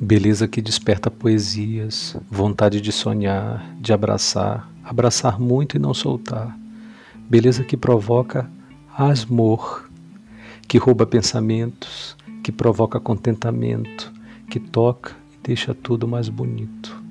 Beleza que desperta poesias, vontade de sonhar, de abraçar, abraçar muito e não soltar. Beleza que provoca asmor, que rouba pensamentos, que provoca contentamento, que toca e deixa tudo mais bonito.